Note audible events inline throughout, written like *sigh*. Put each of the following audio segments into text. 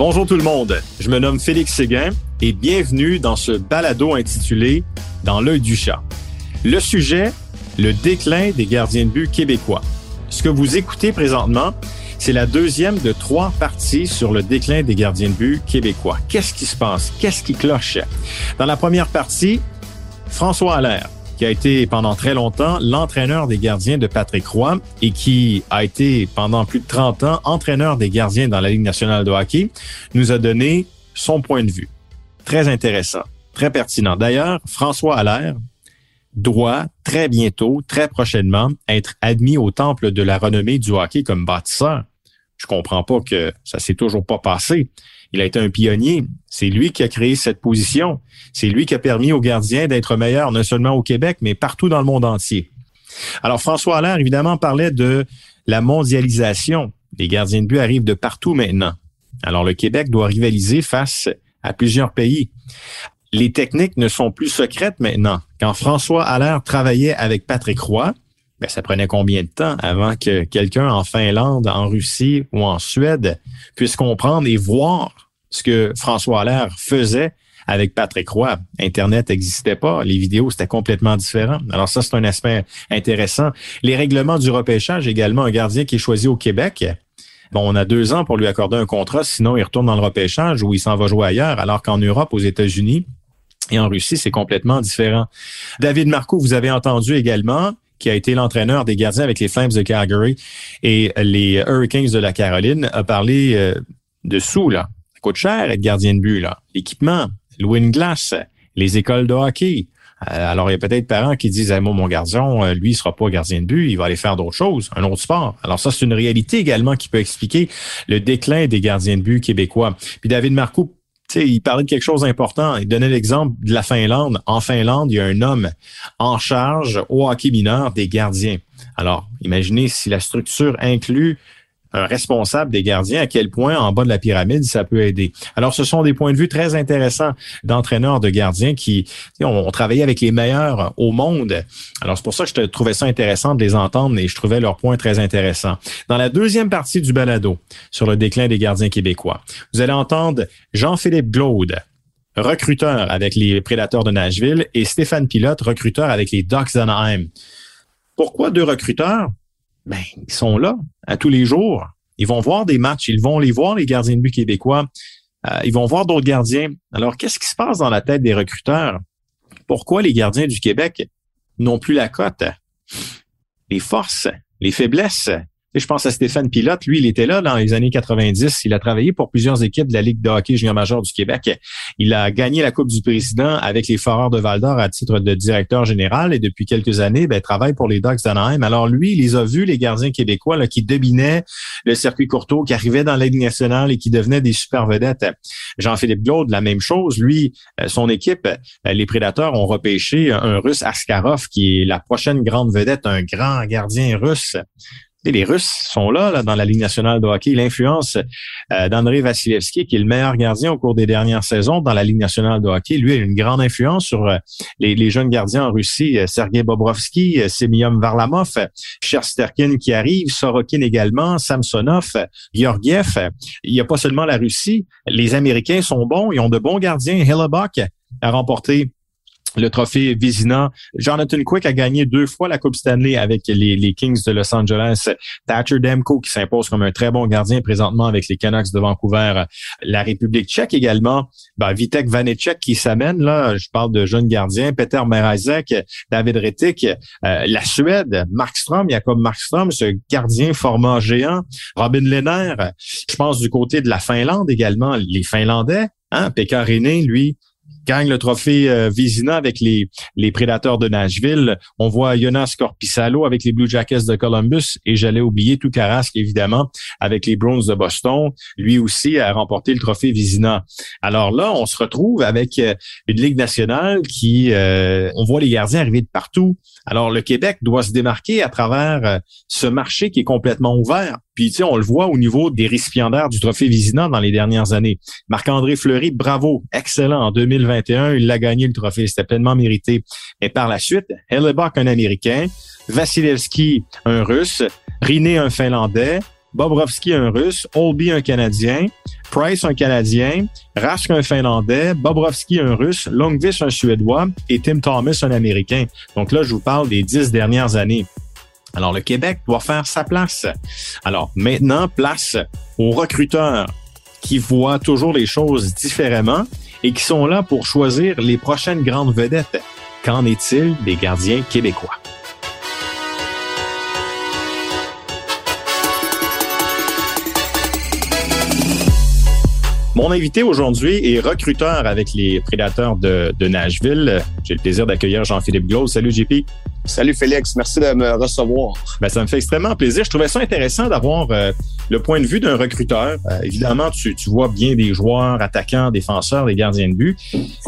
Bonjour tout le monde, je me nomme Félix Séguin et bienvenue dans ce balado intitulé Dans l'œil du chat. Le sujet, le déclin des gardiens de but québécois. Ce que vous écoutez présentement, c'est la deuxième de trois parties sur le déclin des gardiens de but québécois. Qu'est-ce qui se passe? Qu'est-ce qui cloche? Dans la première partie, François Allaire, qui a été pendant très longtemps l'entraîneur des gardiens de Patrick Roy et qui a été pendant plus de 30 ans entraîneur des gardiens dans la Ligue nationale de hockey, nous a donné son point de vue. Très intéressant, très pertinent. D'ailleurs, François Allaire doit très bientôt, très prochainement, être admis au temple de la renommée du hockey comme bâtisseur. Je comprends pas que ça s'est toujours pas passé. Il a été un pionnier. C'est lui qui a créé cette position. C'est lui qui a permis aux gardiens d'être meilleurs, non seulement au Québec, mais partout dans le monde entier. Alors, François Allaire, évidemment, parlait de la mondialisation. Les gardiens de but arrivent de partout maintenant. Alors, le Québec doit rivaliser face à plusieurs pays. Les techniques ne sont plus secrètes maintenant. Quand François Allaire travaillait avec Patrick Roy, ben, ça prenait combien de temps avant que quelqu'un en Finlande, en Russie ou en Suède puisse comprendre et voir ce que François Allaire faisait avec Patrick Roy. Internet n'existait pas, les vidéos c'était complètement différent. Alors ça c'est un aspect intéressant. Les règlements du repêchage également, un gardien qui est choisi au Québec. Bon, on a deux ans pour lui accorder un contrat, sinon il retourne dans le repêchage ou il s'en va jouer ailleurs, alors qu'en Europe, aux États-Unis et en Russie, c'est complètement différent. David Marco, vous avez entendu également, qui a été l'entraîneur des gardiens avec les Flames de Calgary et les Hurricanes de la Caroline, a parlé euh, de sous, là. Coûte cher être gardien de but, là. L'équipement, louer une glace, les écoles de hockey. Euh, alors, il y a peut-être parents qui disent, moi, mon gardien, euh, lui, il sera pas gardien de but, il va aller faire d'autres choses, un autre sport. Alors, ça, c'est une réalité également qui peut expliquer le déclin des gardiens de but québécois. Puis David Marcoux il parlait de quelque chose d'important. Il donnait l'exemple de la Finlande. En Finlande, il y a un homme en charge au hockey mineur des gardiens. Alors, imaginez si la structure inclut un responsable des gardiens, à quel point en bas de la pyramide ça peut aider. Alors, ce sont des points de vue très intéressants d'entraîneurs de gardiens qui ont, travaillé avec les meilleurs au monde. Alors, c'est pour ça que je trouvais ça intéressant de les entendre et je trouvais leurs points très intéressants. Dans la deuxième partie du balado sur le déclin des gardiens québécois, vous allez entendre Jean-Philippe Glaude, recruteur avec les Prédateurs de Nashville, et Stéphane Pilote, recruteur avec les Ducks d'Anaheim. Pourquoi deux recruteurs? Ben, ils sont là à tous les jours. Ils vont voir des matchs, ils vont les voir, les gardiens de but québécois. Euh, ils vont voir d'autres gardiens. Alors, qu'est-ce qui se passe dans la tête des recruteurs? Pourquoi les gardiens du Québec n'ont plus la cote? Les forces, les faiblesses, je pense à Stéphane Pilote. Lui, il était là dans les années 90. Il a travaillé pour plusieurs équipes de la Ligue de hockey junior major du Québec. Il a gagné la Coupe du Président avec les Foreurs de Val-d'Or à titre de directeur général et depuis quelques années, ben, travaille pour les Ducks d'Anaheim. Alors lui, il les a vus, les gardiens québécois, là, qui dominaient le circuit courtois, qui arrivaient dans la nationale et qui devenaient des super vedettes. Jean-Philippe Glaude, la même chose. Lui, euh, son équipe, euh, les Prédateurs ont repêché un Russe Askarov, qui est la prochaine grande vedette, un grand gardien russe les Russes sont là, dans la Ligue nationale de hockey. L'influence euh, d'André Vasilevski, qui est le meilleur gardien au cours des dernières saisons dans la Ligue nationale de hockey, lui a une grande influence sur euh, les, jeunes gardiens en Russie. Euh, Sergei Bobrovski, Semyon Varlamov, Chersterkin qui arrive, Sorokin également, Samsonov, Georgiev. Il n'y a pas seulement la Russie. Les Américains sont bons. Ils ont de bons gardiens. Hellebuck a remporté le trophée Vizina. Jonathan Quick a gagné deux fois la Coupe Stanley avec les, Kings de Los Angeles. Thatcher Demko qui s'impose comme un très bon gardien présentement avec les Canucks de Vancouver. La République tchèque également. Ben, Vitek Vanecek qui s'amène, là, je parle de jeunes gardiens. Peter Merazek, David Rettig. Euh, la Suède, Markstrom, Jacob Markstrom, ce gardien format géant. Robin Lehner. Je pense du côté de la Finlande également. Les Finlandais, hein, Pekka lui, gagne le trophée euh, avec les, les Prédateurs de Nashville. On voit Jonas Corpissalo avec les Blue Jackets de Columbus et j'allais oublier tout Carrasque, évidemment, avec les Browns de Boston. Lui aussi a remporté le trophée Vizina. Alors là, on se retrouve avec euh, une Ligue nationale qui, euh, on voit les gardiens arriver de partout. Alors le Québec doit se démarquer à travers ce marché qui est complètement ouvert. Puis, tu sais, on le voit au niveau des récipiendaires du trophée Vizina dans les dernières années. Marc-André Fleury, bravo, excellent. En 2021, il a gagné le trophée. C'était pleinement mérité. Et par la suite, Hellebuck, un Américain, Vasilevski, un Russe, Riné, un Finlandais, Bobrovski, un Russe, Olby, un Canadien, Price, un Canadien, Rask, un Finlandais, Bobrovski, un Russe, Longvis, un Suédois et Tim Thomas, un Américain. Donc là, je vous parle des dix dernières années. Alors, le Québec doit faire sa place. Alors, maintenant, place aux recruteurs qui voient toujours les choses différemment et qui sont là pour choisir les prochaines grandes vedettes. Qu'en est-il des gardiens québécois? Mon invité aujourd'hui est recruteur avec les prédateurs de, Nashville. J'ai le plaisir d'accueillir Jean-Philippe Glose. Salut JP. Salut Félix, merci de me recevoir. Ben, ça me fait extrêmement plaisir. Je trouvais ça intéressant d'avoir euh, le point de vue d'un recruteur. Euh, évidemment, tu, tu, vois bien des joueurs, attaquants, défenseurs, des gardiens de but.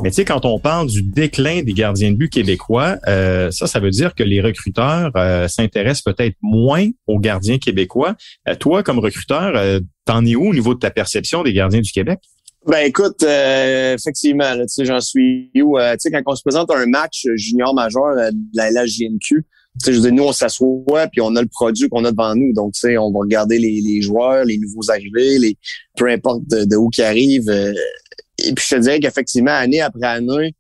Mais tu sais, quand on parle du déclin des gardiens de but québécois, euh, ça, ça veut dire que les recruteurs s'intéressent peut-être moins aux gardiens québécois. toi, comme recruteur, t'en es où au niveau de ta perception des gardiens du Québec? Ben écoute, euh, effectivement, tu sais, j'en suis où? Euh, tu sais, quand on se présente à un match junior majeur euh, de la LHJMQ, tu sais, je veux dire, nous, on s'assoit puis on a le produit qu'on a devant nous. Donc, tu sais, on va regarder les, les, joueurs, les nouveaux arrivés, les peu importe de, où qui arrivent. et puis, je te dirais qu'effectivement, année après année,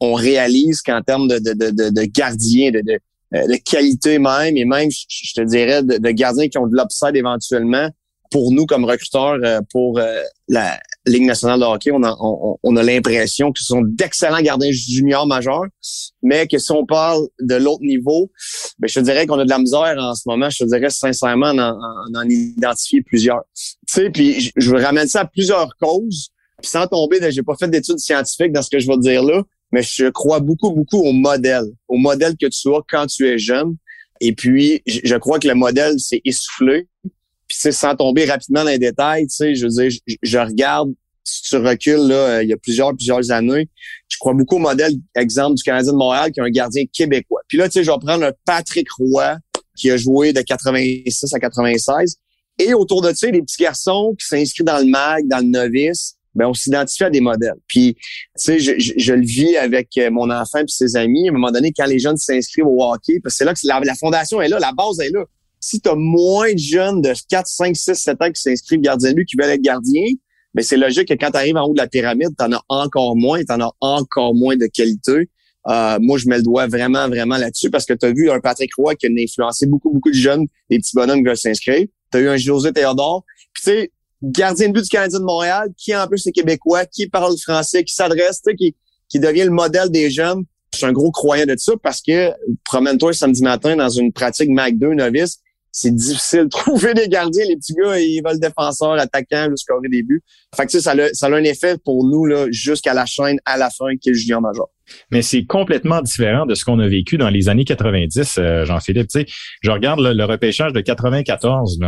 on réalise qu'en termes de, de, de, de gardiens, de, de, de qualité même, et même, je, te dirais, de, de gardiens qui ont de l'upside éventuellement, pour nous comme recruteurs pour la, Ligue nationale de hockey, on a, on, a l'impression que ce sont d'excellents gardiens juniors majeurs, mais que si on parle de l'autre niveau, ben, je te dirais qu'on a de la misère en ce moment. Je te dirais sincèrement d'en en, identifier plusieurs. Tu sais, puis je, ramener ça à plusieurs causes, puis sans tomber, j'ai pas fait d'études scientifiques dans ce que je vais te dire là, mais je crois beaucoup, beaucoup au modèle, au modèle que tu as quand tu es jeune. Et puis, je crois que le modèle s'est essoufflé. Puis, sans tomber rapidement dans les détails, tu sais, je veux dire, je, regarde, si tu recules, là, euh, il y a plusieurs, plusieurs années, je crois beaucoup au modèle, exemple, du Canadien de Montréal, qui est un gardien québécois. Puis là, tu sais, je vais prendre un Patrick Roy, qui a joué de 86 à 96. Et autour de ça, les petits garçons qui s'inscrivent dans le MAG, dans le novice, ben on s'identifie à des modèles. Puis, tu sais, je, je, le vis avec euh, mon enfant et ses amis. À un moment donné, quand les jeunes s'inscrivent au hockey, parce que c'est là que la, la, fondation est là, la base est là si tu as moins de jeunes de 4, 5, 6, 7 ans qui s'inscrivent gardien de but, qui veulent être gardiens, mais ben, c'est logique que quand tu arrives en haut de la pyramide, tu en as encore moins, tu en as encore moins de qualité. Euh, moi, je mets le doigt vraiment, vraiment là-dessus parce que tu as vu un Patrick Roy qui a influencé beaucoup, beaucoup de jeunes, des petits bonhommes qui veulent s'inscrire. Tu as eu un José Théodore. Puis tu sais, gardien de but du Canadien de Montréal, qui en plus est québécois, qui parle français, qui s'adresse, qui, qui devient le modèle des jeunes. Je suis un gros croyant de ça parce que promène-toi samedi matin dans une pratique Mac 2 novice, c'est difficile de *laughs* trouver des gardiens. Les petits gars, ils veulent défenseur, attaquant jusqu'au début. Fait que ça, a, ça a un effet pour nous là jusqu'à la chaîne, à la fin, qui est le junior major. Mais c'est complètement différent de ce qu'on a vécu dans les années 90, euh, Jean-Philippe. Je regarde le repêchage de 94.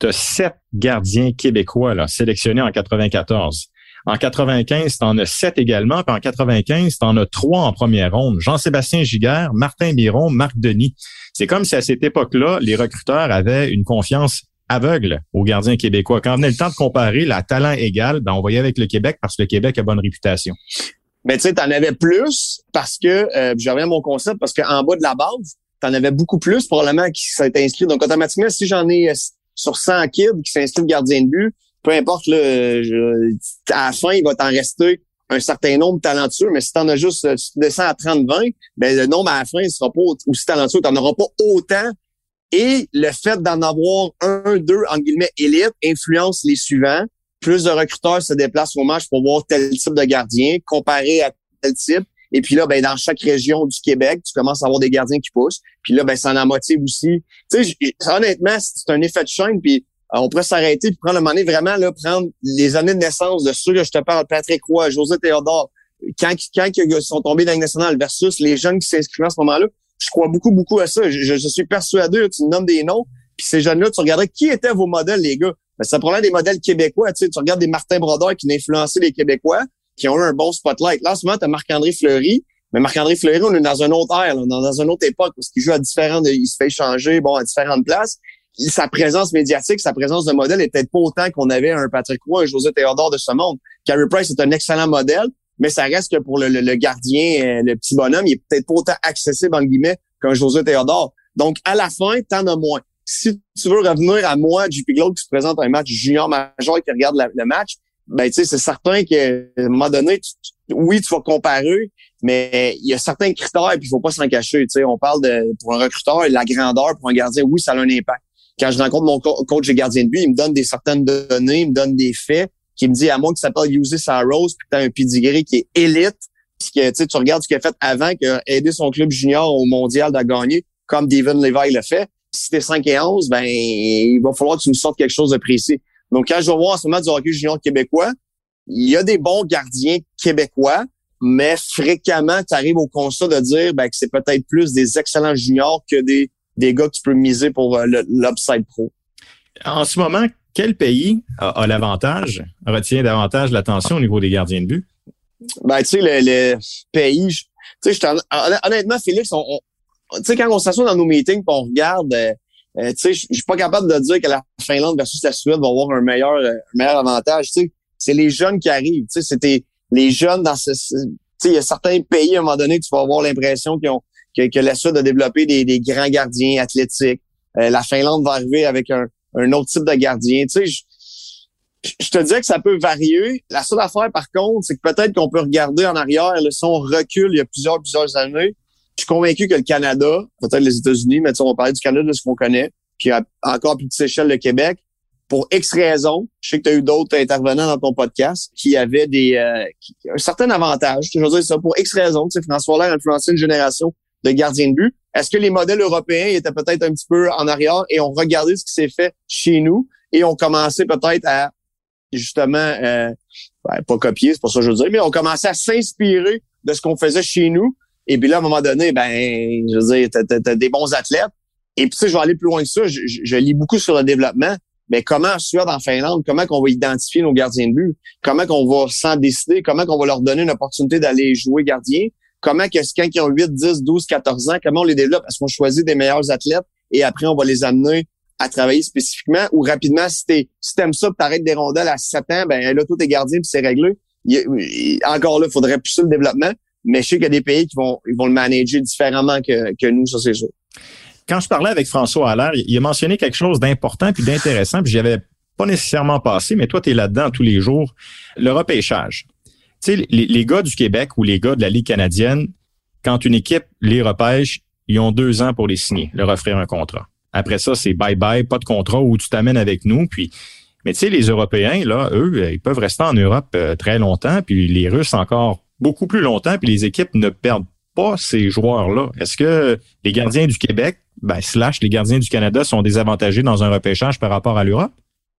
Tu as sept gardiens québécois là, sélectionnés en 94. En 95, tu en as sept également. Puis en 95, tu en as trois en première ronde. Jean-Sébastien Giguère, Martin Biron, Marc Denis. C'est comme si à cette époque-là, les recruteurs avaient une confiance aveugle aux gardiens québécois. Quand venait le temps de comparer la talent égal, ben on voyait avec le Québec parce que le Québec a bonne réputation. Mais tu sais, t'en avais plus parce que, euh, je reviens à mon concept, parce qu'en bas de la base, t'en avais beaucoup plus probablement qui s'étaient inscrits. Donc automatiquement, si j'en ai euh, sur 100 kids qui s'inscrivent gardien de but, peu importe, là, à la fin, il va t'en rester un certain nombre talentueux, mais si tu en as juste, tu descends à 30-20, ben le nombre à la fin ne sera pas aussi talentueux, tu n'en auras pas autant. Et le fait d'en avoir un, deux, en guillemets, élite, influence les suivants. Plus de recruteurs se déplacent au match pour voir tel type de gardien comparé à tel type. Et puis là, ben, dans chaque région du Québec, tu commences à avoir des gardiens qui poussent. Puis là, ben, ça en motive aussi. Tu sais, honnêtement, c'est un effet de chaîne. Puis euh, on pourrait s'arrêter puis prendre le moment vraiment là, prendre les années de naissance de ceux que je te parle, Patrick Roy, José Théodore, quand, quand ils sont tombés dans le national versus les jeunes qui s'inscrivent à ce moment-là, je crois beaucoup, beaucoup à ça. Je, je suis persuadé, tu me nommes des noms, puis ces jeunes-là, tu regarderais qui étaient vos modèles, les gars. Ben, ça prenait des modèles québécois. Tu, sais, tu regardes des Martin Brodeur qui ont influencé les Québécois, qui ont eu un bon spotlight. Là, en ce moment, tu as Marc-André Fleury. Mais Marc-André Fleury, on est dans un autre ère, là, dans, une autre époque, parce qu'il joue à différentes, il se fait changer, bon, à différentes places sa présence médiatique, sa présence de modèle est peut-être pas autant qu'on avait un Patrick Roy, un José Théodore de ce monde. Carey Price est un excellent modèle, mais ça reste que pour le, gardien, euh, le petit bonhomme, il est peut-être pas autant accessible, en guillemets, qu'un José Théodore. Donc, à la fin, t'en as moins. Si tu veux revenir à moi, JP Globe, qui se présente un match junior majeur et qui regarde le match, ben, tu sais, c'est certain qu'à un moment donné, oui, tu vas comparer, mais il y a certains critères et puis il faut pas s'en cacher. Tu sais, on parle de, pour un recruteur, la grandeur pour un gardien, oui, ça a un impact quand je rencontre mon coach et gardien de but, il me donne des certaines données, il me donne des faits, qui me dit à moi ça s'appelle User Rose, puis tu as un pedigree qui est élite, puis que tu regardes ce qu'il a fait avant, qu'il a aidé son club junior au mondial à gagner, comme Devin Levi l'a fait. Si t'es 5 et 11, ben il va falloir que tu nous sortes quelque chose de précis. Donc, quand je vais voir en ce moment du hockey junior québécois, il y a des bons gardiens québécois, mais fréquemment, tu arrives au constat de dire ben, que c'est peut-être plus des excellents juniors que des des gars que tu peux miser pour euh, l'upside pro. En ce moment, quel pays a, l'avantage, retient davantage l'attention au niveau des gardiens de but? Ben, tu sais, le, pays, tu sais, honnêtement, Félix, on, tu sais, quand on s'assoit dans nos meetings on regarde, euh, euh, tu sais, je suis pas capable de dire que la Finlande versus la Suède va avoir un meilleur, un meilleur avantage. Tu sais, c'est les jeunes qui arrivent. Tu sais, c'était les jeunes dans ce, tu sais, il y a certains pays à un moment donné que tu vas avoir l'impression qu'ils ont, que, la Suède a développé des, grands gardiens athlétiques. Euh, la Finlande va arriver avec un, autre type de gardien. Tu sais, je, te disais que ça peut varier. La seule affaire, par contre, c'est que peut-être qu'on peut regarder en arrière, là, si on recule il y a plusieurs, plusieurs années, je suis convaincu que le Canada, peut-être les États-Unis, mais on va parler du Canada de ce qu'on connaît, puis à encore plus petite échelle le Québec, pour X raisons, je sais que tu as eu d'autres intervenants dans ton podcast qui avaient des euh, un certain avantage. Je veux dire ça pour X raisons. Tu sais, François Hollande a influencé une génération de gardien de but. Est-ce que les modèles européens étaient peut-être un petit peu en arrière et ont regardé ce qui s'est fait chez nous et ont commencé peut-être à justement euh, ben, pas copier, c'est pour ça que je veux dire, mais ont commencé à s'inspirer de ce qu'on faisait chez nous. Et puis là, à un moment donné, ben, je veux dire, t'as, des bons athlètes. Et puis, tu sais, je vais aller plus loin que ça. Je, lis beaucoup sur le développement. Mais comment en Suède, en Finlande, comment qu'on va identifier nos gardiens de but? Comment qu'on va s'en décider? Comment qu'on va leur donner une opportunité d'aller jouer gardien? Comment que quand ils ont 8, 10, 12, 14 ans, comment on les développe? Est-ce qu'on choisit des meilleurs athlètes et après on va les amener à travailler spécifiquement? Ou rapidement, si t'es, t'aimes ça, t'arrêtes des rondelles à 7 ans, ben là, tout est gardien puis c'est réglé. encore là, il faudrait pousser le développement, mais je sais qu'il y a des pays qui vont, ils vont le manager différemment que, que nous, ça c'est sûr. Quand je parlais avec François Allaire, il a mentionné quelque chose d'important puis d'intéressant, puis j'y avais pas nécessairement passé, mais toi, tu es là-dedans tous les jours, le repêchage tu sais, les, gars du Québec ou les gars de la Ligue canadienne, quand une équipe les repêche, ils ont deux ans pour les signer, leur offrir un contrat. Après ça, c'est bye-bye, pas de contrat où tu t'amènes avec nous. Puis, mais tu sais, les Européens, là, eux, euh, ils peuvent rester en Europe euh, très longtemps, puis les Russes encore beaucoup plus longtemps, puis les équipes ne perdent pas ces joueurs-là. Est-ce que les gardiens du Québec, ben, slash les gardiens du Canada sont désavantagés dans un repêchage par rapport à l'Europe?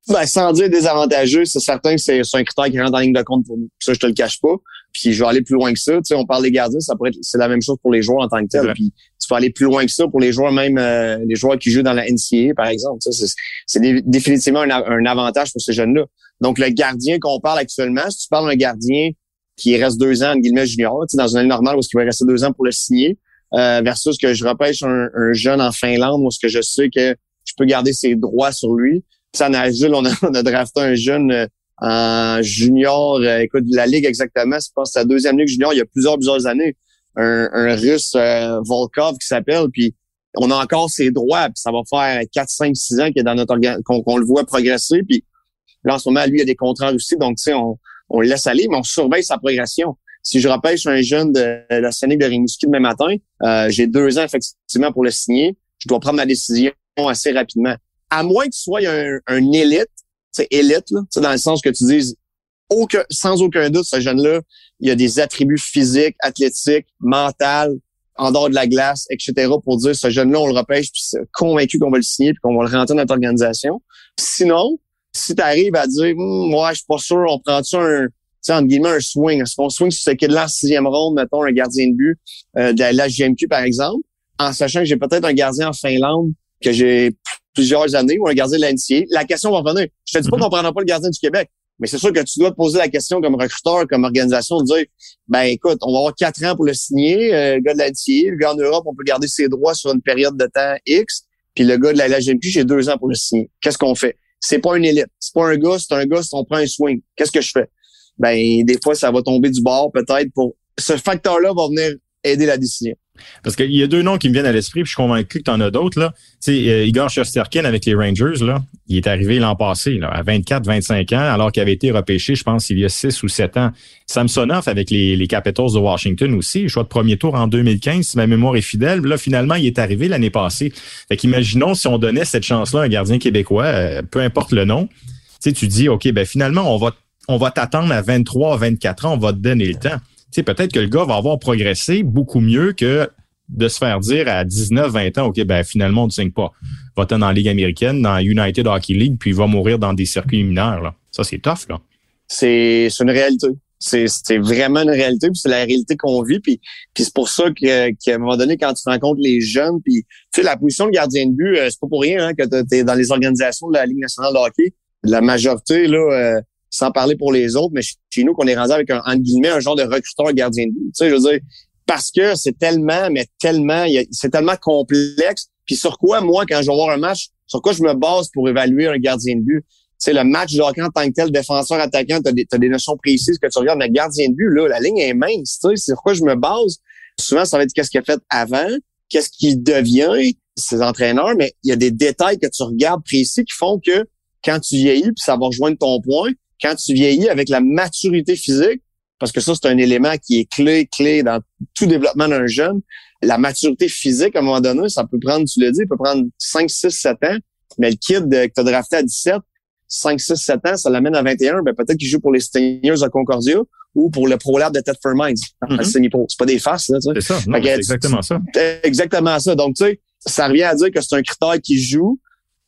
Ben, sans dire désavantageux, c'est certain que c'est un critère qui rentre en ligne de compte pour nous. Ça, je te le cache pas. Puis je vais aller plus loin que ça. Tu sais, on parle des gardiens, ça pourrait c'est la même chose pour les joueurs en tant que tel. Puis tu peux aller plus loin que ça pour les joueurs, même euh, les joueurs qui jouent dans la NCAA, par exemple. C'est définitivement un, avantage pour ces jeunes-là. Donc, le gardien qu'on parle actuellement, si tu parles d'un gardien qui reste deux ans, en guillemets, junior, tu sais, dans une année normale où il va rester deux ans pour le signer, euh, versus que je repêche un, un jeune en Finlande où ce que je sais que je peux garder ses droits sur lui ça, Nashville, on a, *laughs* on a drafté un jeune euh, en junior, euh, écoute, la ligue exactement, je pense la deuxième ligue junior il y a plusieurs, plusieurs années. Un, un russe euh, Volkov qui s'appelle, puis on a encore ses droits, puis ça va faire 4, 5, 6 ans qu'il est dans notre qu'on le voit progresser, puis là, en ce moment, lui, il a des contrats aussi, donc tu sais, on, on le laisse aller, mais on surveille sa progression. Si je repêche un jeune de la Scénique de Rimouski demain matin, euh, j'ai deux ans effectivement pour le signer. Je dois prendre ma décision assez rapidement. À moins que tu sois un, un élite, c'est élite, là, dans le sens que tu dises aucun, sans aucun doute, ce jeune-là, il a des attributs physiques, athlétiques, mentaux, en dehors de la glace, etc., pour dire ce jeune-là, on le repêche, puis c'est convaincu qu'on va le signer, puis qu'on va le rentrer dans notre organisation. Sinon, si tu arrives à dire hum, ouais, je suis pas sûr, on prend-tu un entre guillemets, un swing? Est-ce swing sur ce kid-là en sixième ronde, mettons, un gardien de but euh, de la GMQ, par exemple, en sachant que j'ai peut-être un gardien en Finlande que j'ai plusieurs années ou un gardien de l'NCA. La question va revenir. Je te dis pas mm-hmm. qu'on prendra pas le gardien du Québec, mais c'est sûr que tu dois te poser la question comme recruteur, comme organisation, de dire, ben écoute, on va avoir quatre ans pour le signer, euh, le gars de l'NCA, le gars en Europe, on peut garder ses droits sur une période de temps X, puis le gars de la GMQ, j'ai deux ans pour le signer. Qu'est-ce qu'on fait? C'est pas une élite. C'est pas un gars, c'est un gars, on prend un swing. Qu'est-ce que je fais? ben des fois, ça va tomber du bord peut-être pour ce facteur-là va venir aider la décision. Parce qu'il y a deux noms qui me viennent à l'esprit, puis je suis convaincu que tu en as d'autres. Là. Tu sais, euh, Igor Shesterkin avec les Rangers, là, il est arrivé l'an passé, là, à 24-25 ans, alors qu'il avait été repêché, je pense, il y a 6 ou 7 ans. Samsonov avec les, Capitals de Washington aussi, choix de premier tour en 2015, si ma mémoire est fidèle. Là, finalement, il est arrivé l'année passée. Fait qu'imaginons si on donnait cette chance-là à un gardien québécois, euh, peu importe le nom, tu sais, tu dis, OK, ben finalement, on va on va t'attendre à 23, 24 ans, on va te donner le temps. Sais, peut-être que le gars va avoir progressé beaucoup mieux que de se faire dire à 19, 20 ans, OK, ben finalement, on ne signe pas. Va-t'en dans la Ligue américaine, dans United Hockey League, puis il va mourir dans des circuits mineurs. Là. Ça, c'est tough, là. C'est une réalité. C'est vraiment une réalité, puis c'est la réalité qu'on vit. Puis, puis c'est pour ça qu'à un moment donné, quand tu rencontres les jeunes, puis tu sais, la position de gardien de but, euh, c'est pas pour rien hein, que tu dans les organisations de la Ligue nationale de hockey. La majorité, là, euh, sans parler pour les autres, mais chez nous, qu'on est rendu avec un, entre guillemets, un genre de recruteur gardien de but. Tu sais, je veux dire, parce que c'est tellement, mais tellement, c'est tellement complexe. Puis sur quoi, moi, quand je vais voir un match, sur quoi je me base pour évaluer un gardien de but? Sais, le match de hockey en tant que tel, défenseur, attaquant, tu as, des notions précises que tu regardes, mais gardien de but, là, la ligne est mince. Tu sais, sur quoi je me base? Souvent, ça va être qu'est-ce qu'il a fait avant, qu'est-ce qu'il devient, ses entraîneurs, mais il y a des détails que tu regardes précis qui font que quand tu vieillis, puis ça va rejoindre ton point, quand tu vieillis avec la maturité physique, parce que ça, c'est un élément qui est clé, clé dans tout développement d'un jeune, la maturité physique, à un moment donné, ça peut prendre, tu le dis, peut prendre 5, 6, 7 ans, mais le kid que tu as drafté à 17, 5, 6, 7 ans, ça l'amène à 21, ben peut-être qu'il joue pour les Stingers de Concordia ou pour le ProLab de Tedford Mines mm-hmm. C'est pas des faces, là, tu sais. C'est ça, c'est exactement ça. Exactement ça. Donc, tu sais, ça revient à dire que c'est un critère qui joue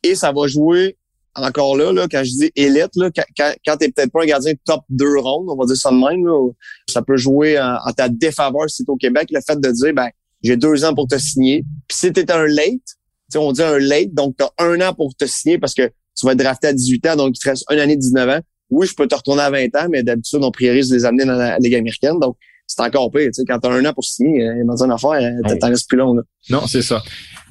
et ça va jouer encore là, là, quand je dis élite, là, quand, quand t'es peut-être pas un gardien top 2 rondes, on va dire ça de même, là, ça peut jouer en, ta défaveur si t'es au Québec, le fait de dire ben j'ai deux ans pour te signer. Puis si t'es un late, on dit un late, donc t'as un an pour te signer parce que tu vas être drafté à 18 ans, donc il te reste une année de 19 ans. Oui, je peux te retourner à 20 ans, mais d'habitude, on priorise les amener dans la Ligue américaine. Donc, c'est encore pire. Tu sais, quand t'as un an pour signer, euh, dans une affaire, euh, t'en restes plus long. Là. Non, c'est ça.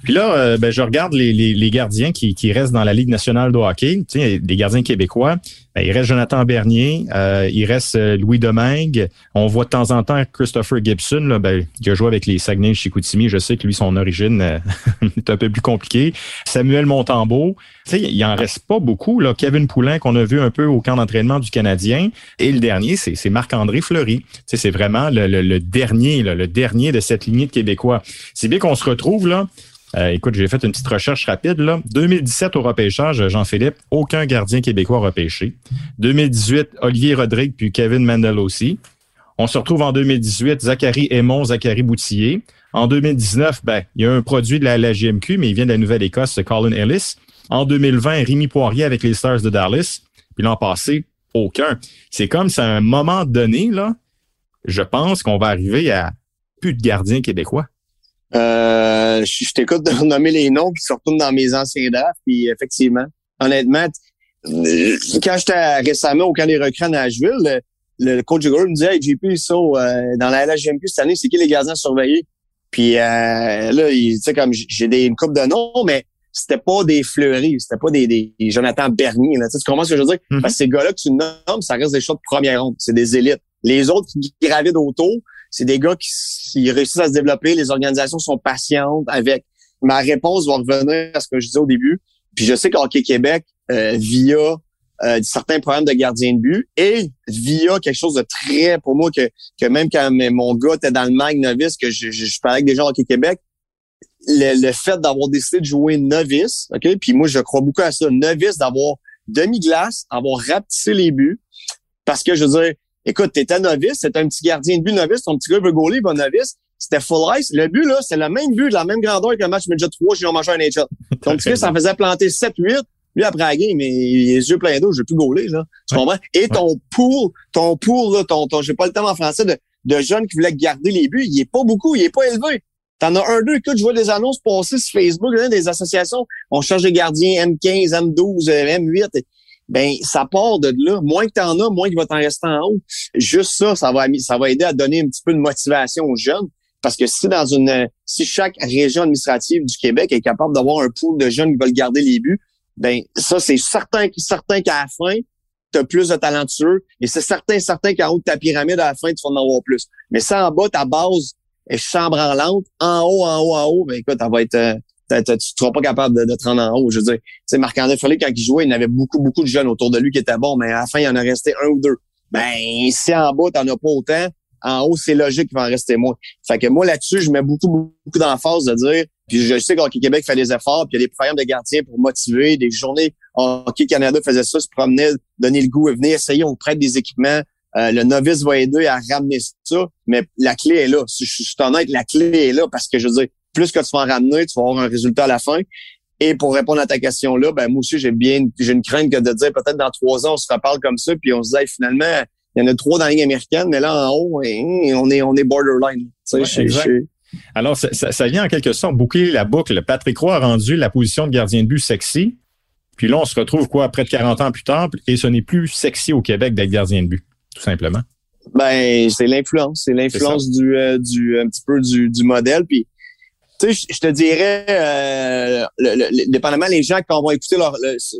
Puis là, euh, ben, je regarde les, les, les gardiens qui, qui, restent dans la Ligue nationale de hockey, tu sais, des gardiens québécois. Ben, il reste Jonathan Bernier, euh, il reste euh, Louis Domingue. On voit de temps en temps Christopher Gibson, là, ben, qui a joué avec les Saguenay Chicoutimi. Je sais que lui, son origine *laughs* est un peu plus compliquée. Samuel Montembeau. Tu sais, il en reste pas beaucoup. Là. Kevin Poulain, qu'on a vu un peu au camp d'entraînement du Canadien. Et le dernier, c'est Marc-André Fleury. Tu sais, c'est vraiment le, le, dernier, le dernier de cette lignée de Québécois. C'est bien qu'on se retrouve là. Euh, écoute, j'ai fait une petite recherche rapide. Là. 2017 au repêchage, Jean-Philippe, aucun gardien québécois repêché. 2018, Olivier Rodrigue puis Kevin Mendel aussi. On se retrouve en 2018, Zachary Aymon, Zachary Boutillier. En 2019, ben, il y a un produit de la, la mais il vient de la Nouvelle-Écosse, Colin Ellis. En 2020, Rémi Poirier avec les Stars de Dallas. Puis l'an passé, aucun. C'est comme c'est un moment donné, là, je pense qu'on va arriver à plus de gardiens québécois. Euh, je, t'écoute de *laughs* renommer les noms, puis tu retournes dans mes anciens drafts, puis effectivement, honnêtement, euh, quand j'étais récemment au camp des recrues à Nashville, le, coach Gordon me disait Hey JP, so, euh, dans la LHGMQ cette année, c'est qui les gardiens surveillés? Puis euh, là, tu sais, comme j'ai des, une coupe de noms, mais c'était pas des fleuris, c'était pas des, des, Jonathan Bernier. Là. Tu, sais, comment ce que je veux dire? Mm-hmm. Parce que ces gars-là que tu nommes, ça reste des choix de première ronde. C'est des élites. Les autres qui gravitent autour, c'est des gars qui, réussissent à se développer. Les organisations sont patientes avec. Ma réponse va revenir à ce que je disais au début. Puis je sais qu'Hockey Québec, euh, via euh, certains programmes de gardien de but et via quelque chose de très, pour moi, que, que même quand mon gars était dans le mag novice, que je, je, parlais avec des gens au Québec, le, fait d'avoir décidé de jouer novice, OK? Puis moi, je crois beaucoup à ça, novice, d'avoir demi-glace, avoir rapetissé les buts. Parce que je veux dire, écoute, t'étais novice, c'était un petit gardien de but novice, ton petit gars veut gauler, va novice. C'était full ice. Le but, là, c'est le même but, de la même grandeur que le match Midget 3 chez un NHL. Ton petit gars, ça faisait planter 7-8. Lui, après la game, mais les yeux pleins d'eau, je vais plus gauler, là. Tu comprends? Et ton pool, ton pool, là, ton, ton j'ai pas le temps en français, de, de jeunes qui voulaient garder les buts, il est pas beaucoup, il est pas élevé. T'en as un, deux, écoute, je vois des annonces passer sur Facebook, là, des associations, on cherche des gardiens M15, M12, M8. Ben, ça part de là. Moins que t'en as, moins qu'il va t'en rester en haut. Juste ça, ça va, ça va aider à donner un petit peu de motivation aux jeunes. Parce que si dans une, si chaque région administrative du Québec est capable d'avoir un pool de jeunes qui veulent garder les buts, ben ça c'est certain, certain qu'à la fin tu as plus de talentueux et c'est certain, certain qu'en haut de ta pyramide à la fin tu vas en avoir plus. Mais ça en bas ta base est chambre en lente, en haut, en haut, en haut, ben écoute, ça va être tu seras pas capable de, te rendre en haut. Je veux dire, sais, Marc-André Follet, quand il jouait, il y avait beaucoup, beaucoup de jeunes autour de lui qui étaient bons, mais à la fin, il en a resté un ou deux. Ben, si en bas, t'en as pas autant, en haut, c'est logique qu'il va en rester moins. Fait que moi, là-dessus, je mets beaucoup, beaucoup d'emphase de dire, puis je sais qu'Hockey Québec fait des efforts, puis il y a des programmes de gardiens pour motiver, des journées. Hockey Canada faisait ça, se promenait, donner le goût, venir essayer, on prête des équipements. Euh, le novice va aider à ramener ça, mais la clé est là. Si je suis honnête, la clé est là parce que je veux dire, plus que tu vas en ramener, tu vas avoir un résultat à la fin. Et pour répondre à ta question-là, ben moi aussi, j'ai bien j'ai une crainte que de dire peut-être dans trois ans, on se reparle comme ça, puis on se dit finalement, il y en a trois dans la ligne américaine, mais là, en haut, on est, on est borderline. Alors, ça, vient en quelque sorte boucler la boucle. Patrick Roy a rendu la position de gardien de but sexy. Puis là, on se retrouve quoi, près de 40 ans plus tard, et ce n'est plus sexy au Québec d'être gardien de but, tout simplement. Ben, c'est l'influence. C'est l'influence du, euh, du, un petit peu du, du modèle. Puis tu sais, je te dirais, euh, dépendamment les gens quand vont écouter leur,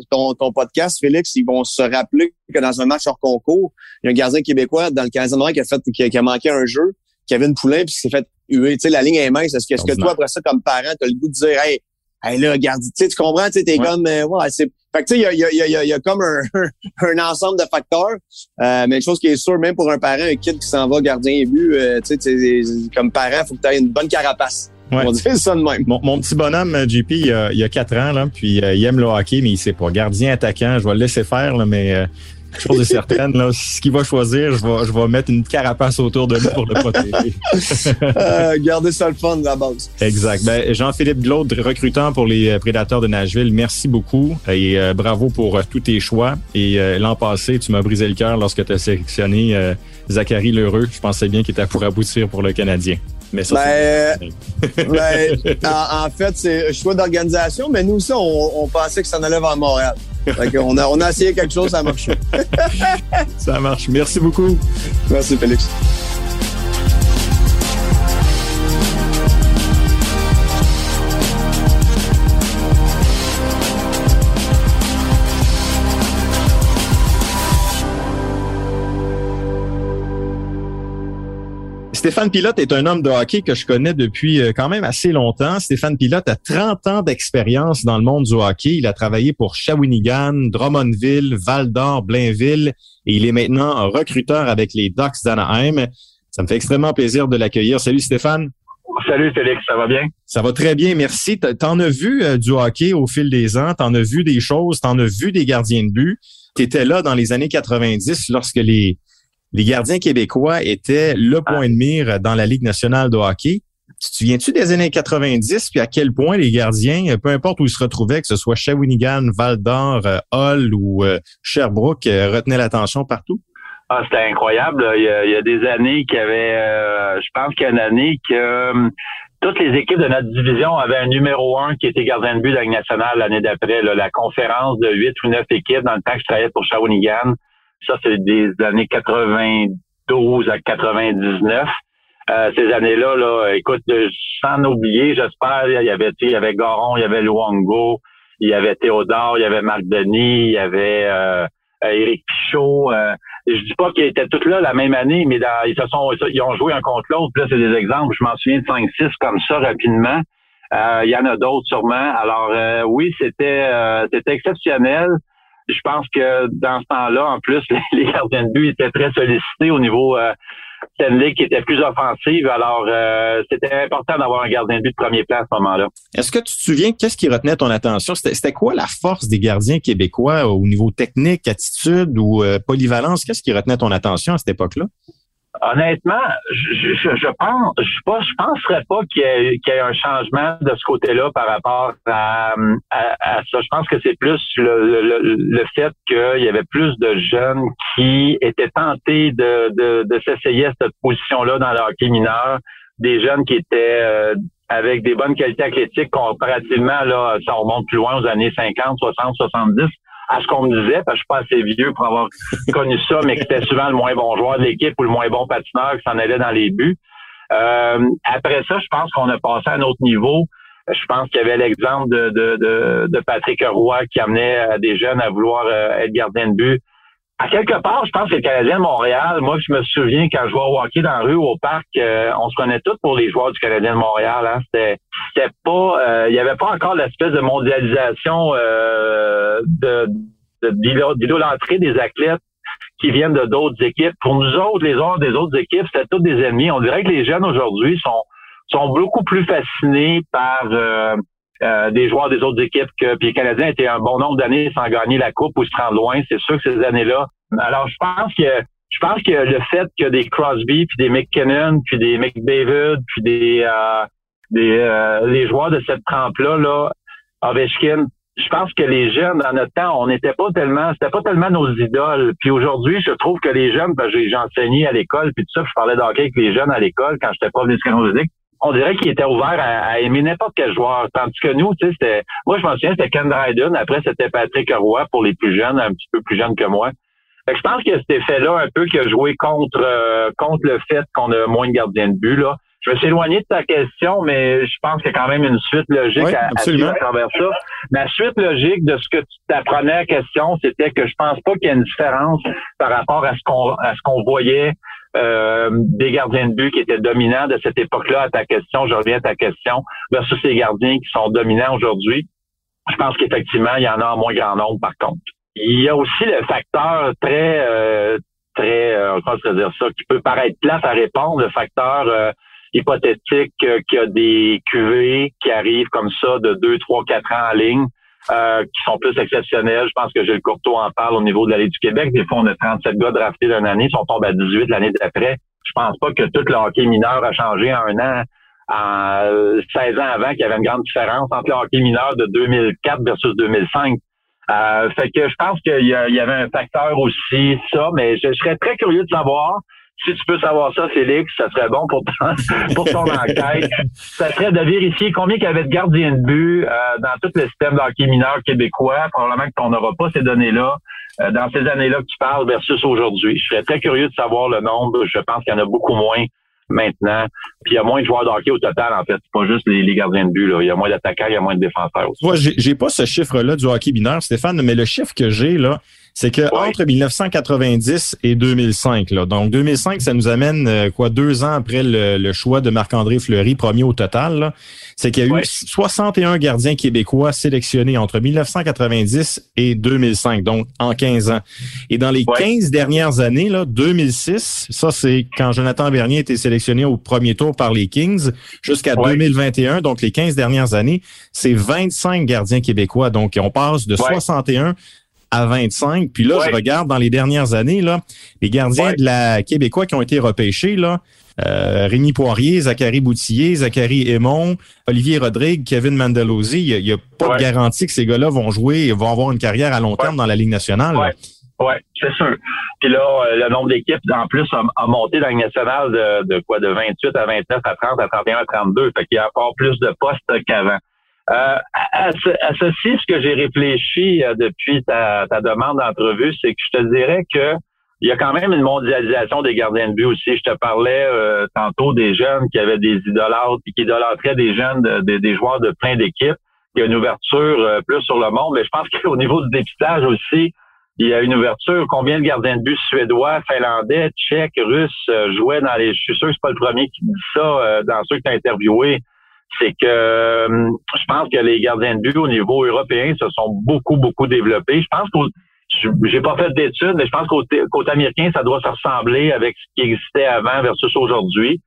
ton, ton, podcast, Félix, ils vont se rappeler que dans un match hors concours, il y a un gardien québécois dans le Canadien qui a fait, qui a, manqué un jeu, qui avait une poulain puis qui s'est fait huer. Tu sais, la ligne est mince. Est-ce que, est-ce que toi après ça, comme parent, t'as le goût de dire, hey, hey là, regarde, tu sais, tu comprends, tu sais, t'es comme, euh, ouais, c'est, fait que tu sais, il y a, y, a, y, a, y a comme un, *laughs* un ensemble de facteurs. Euh, mais une chose qui est sûre, même pour un parent, un kid qui s'en va gardien et but, euh, tu sais, comme parent, faut que tu aies une bonne carapace. On dit ça de même. Mon, petit bonhomme, euh, JP, il, a, il a 4 ans, là, puis euh, il aime le hockey, mais il sait pas. Gardien, attaquant, je vais le laisser faire, là, mais euh, chose est certaine, là, ce qu'il va choisir, je vais, je vais mettre une carapace autour de lui pour le protéger. *laughs* euh, garder ça le fun de la base. Exact. Ben, Jean-Philippe Glaude, recrutant pour les Prédateurs de Nashville, merci beaucoup et bravo pour tous tes choix. Et l'an passé, tu m'as brisé le cœur lorsque tu as sélectionné Zachary Lheureux. Je pensais bien qu'il était pour aboutir pour le Canadien. Mais ça, ben, ben, en, fait, c'est un choix d'organisation, mais nous aussi, on, pensait que ça en allait vers Montréal. on, a, on a essayé quelque chose, ça a marché. *laughs* ça marche. Merci beaucoup. Merci, Félix. Stéphane Pilote est un homme de hockey que je connais depuis euh, quand même assez longtemps. Stéphane Pilote a 30 ans d'expérience dans le monde du hockey. Il a travaillé pour Shawinigan, Drummondville, Val-d'Or, Blainville et il est maintenant recruteur avec les Ducks d'Anaheim. Ça me fait extrêmement plaisir de l'accueillir. Salut Stéphane. Salut Félix, ça va bien? Ça va très bien, merci. T'en as vu euh, du hockey au fil des ans, t'en as vu des choses, t'en as vu des gardiens de but? T'étais là dans les années 90 lorsque les, les gardiens québécois étaient le ah. point de mire dans la Ligue nationale de hockey. Tu te souviens-tu des années 90, puis à quel point les gardiens, peu importe où ils se retrouvaient, que ce soit Shawinigan, Val-d'Or, euh, Hull ou euh, Sherbrooke, euh, retenaient l'attention partout? Ah, c'était incroyable. Il y, a, des années qu'il y avait, je pense qu'il y a une année que toutes les équipes de notre division avaient un numéro un qui était gardien de but de la Ligue nationale l'année d'après. La conférence de huit ou neuf équipes dans le temps que je travaillais pour Shawinigan ça, c'est des années 92 à 99. Euh, ces années-là, là, écoute, sans oublier, j'espère, il y avait, il y avait Garon, il y avait Luongo, il y avait Théodore, il y avait Marc Denis, il y avait euh, Éric Pichot. Euh, je dis pas qu'ils étaient tous là la même année, mais ils se sont, ils ont joué un contre l'autre. Là, c'est des exemples. Je m'en souviens de 5-6 comme ça rapidement. Euh, il y en a d'autres sûrement. Alors oui, c'était c'était exceptionnel je pense que dans ce temps-là, en plus, *laughs* les gardiens de but étaient très sollicités au niveau euh, Stanley qui était plus offensive. Alors, euh, c'était important d'avoir un gardien de but de premier plan à ce moment-là. Est-ce que tu te souviens, qu'est-ce qui retenait ton attention? C'était quoi la force des gardiens québécois au niveau technique, attitude ou euh, polyvalence? Qu'est-ce qui retenait ton attention à cette époque-là? Honnêtement, je, je, je pense, je, je penserais pas qu'il y, ait, qu'il y ait un changement de ce côté-là par rapport à, à, ça. Je pense que c'est plus le, le, le fait qu'il y avait plus de jeunes qui étaient tentés de, de, de s'essayer à cette position-là dans le hockey mineur, des jeunes qui étaient euh, avec des bonnes qualités athlétiques comparativement, là, ça remonte plus loin aux années 50, 60, 70 à ce qu'on me disait, parce que je suis pas assez vieux pour avoir *laughs* connu ça, mais que c'était souvent le moins bon joueur de l'équipe ou le moins bon patineur qui s'en allait dans les buts. Euh, après ça, je pense qu'on a passé à un autre niveau. Je pense qu'il y avait l'exemple de, de, de, Patrick Roy qui amenait euh, des jeunes à vouloir euh, être gardien de but à quelque part, je pense que les Canadiens de Montréal, moi, je me souviens quand je jouais hockey dans la rue au parc, euh, on se connaît tous pour les joueurs du Canadien de Montréal. Hein. C'était, pas, euh, il y avait pas encore l'espèce de mondialisation euh, de, de des athlètes qui viennent de d'autres équipes. Pour nous autres, les autres des autres équipes, c'était tous des ennemis. On dirait que les jeunes aujourd'hui sont sont beaucoup plus fascinés par euh, des joueurs des autres équipes que puis les Canadiens étaient un bon nombre d'années sans gagner la coupe ou se rendre loin. C'est sûr que ces années-là. Alors je pense que je pense que le fait que des Crosby puis des McKinnon puis des McDavid puis des euh, des euh, les joueurs de cette trempe là Ovechkin je pense que les jeunes, dans notre temps, on n'était pas tellement, c'était pas tellement nos idoles. Puis aujourd'hui, je trouve que les jeunes, parce que j'ai enseigné à l'école, puis tout ça, je parlais d'hockey avec les jeunes à l'école quand j'étais pas venu de on dirait qu'il était ouvert à, aimer n'importe quel joueur. Tandis que nous, tu sais, c'était, moi, je m'en souviens, c'était Ken Dryden. Après, c'était Patrick Roy pour les plus jeunes, un petit peu plus jeunes que moi. Fait que je pense que cet effet-là, un peu, qui a joué contre, euh, contre le fait qu'on a moins de gardiens de but, là. Je vais s'éloigner de ta question, mais je pense qu'il y a quand même une suite logique à, à, travers ça. La suite logique de ce que tu, ta première question, c'était que je pense pas qu'il y ait une différence par rapport à ce qu'on à ce qu'on voyait euh, des gardiens de but qui étaient dominants de cette époque-là à ta question, je reviens à ta question, versus ces gardiens qui sont dominants aujourd'hui. Je pense qu'effectivement, il y en a en moins grand nombre par contre. Il y a aussi le facteur très, euh, très, euh, comment je dire ça, qui peut paraître plate à répondre, le facteur euh, hypothétique qu'il y a des QV qui arrivent comme ça de 2, 3, 4 ans en ligne euh, qui sont plus exceptionnels. Je pense que Gilles Courteau en parle au niveau de l'allée du Québec. Des fois, on a 37 gars draftés d'une année, si on tombe à 18 l'année d'après. Je pense pas que tout le hockey mineur a changé en un an. En 16 ans avant, qu'il y avait une grande différence entre le hockey mineur de 2004 versus 2005. Euh, fait que je pense qu'il y, y, avait un facteur aussi, ça, mais je serais très curieux de savoir si tu peux savoir ça, Félix, ça serait bon pour ton, *laughs* pour ton enquête. Ça serait de vérifier combien il y avait de gardiens de but euh, dans tout le système d'hockey mineur québécois. Probablement qu'on n'aura pas ces données-là euh, dans ces années-là que tu parles versus aujourd'hui. Je serais très curieux de savoir le nombre. Je pense qu'il y en a beaucoup moins maintenant. Puis il y a moins de joueurs de hockey au total, en fait. Pas juste les, gardiens de but. Là. Il y a moins d'attaquants, il y a moins de défenseurs aussi. Moi, j'ai pas ce chiffre-là du hockey mineur, Stéphane, mais le chiffre que j'ai, là, c'est que entre 1990 et 2005, là, donc 2005, ça nous amène euh, quoi deux ans après le, choix de Marc-André Fleury, premier au total, c'est qu'il y a eu 61 gardiens québécois sélectionnés entre 1990 et 2005, donc en 15 ans. Et dans les 15 dernières années, là, 2006, ça c'est quand Jonathan Bernier était sélectionné au premier tour par les Kings, jusqu'à 2021, donc les 15 dernières années, c'est 25 gardiens québécois. Donc on passe de 61 à 25. Puis là, je regarde dans les dernières années, là, les gardiens de la Québécois qui ont été repêchés, là, euh, Rémi Poirier, Zachary Boutillier, Zachary Aymon, Olivier Rodrigue, Kevin Mandelozzi, il n'y a, pas de garantie que ces gars-là vont jouer et vont avoir une carrière à long terme dans la Ligue nationale. Oui, c'est sûr. Puis là, euh, le nombre d'équipes, en plus, a, monté dans la Ligue nationale de, de, quoi, de 28 à 29 à 30 à 31 à 32. Fait qu'il y a encore plus de postes qu'avant. Euh, à, ceci, ce que j'ai réfléchi euh, depuis ta, demande d'entrevue, c'est que je te dirais que il y a quand même une mondialisation des gardiens de but aussi. Je te parlais euh, tantôt des jeunes qui avaient des idolâtres qui idolâtraient des jeunes, des joueurs de plein d'équipes. Il y a une ouverture plus sur le monde, mais je pense *laughs* qu'au niveau du dépistage aussi, il y a une ouverture. Combien de gardiens de but suédois, finlandais, tchèques, russes jouaient dans les... Je suis sûr que c'est pas le premier qui dit ça dans ceux que tu as interviewés c'est que euh, je pense que les gardiens de but au niveau européen se sont beaucoup, beaucoup développés. Je pense que j'ai pas fait d'études, mais je pense qu'au côté américain, ça doit se ressembler avec ce qui existait avant versus aujourd'hui.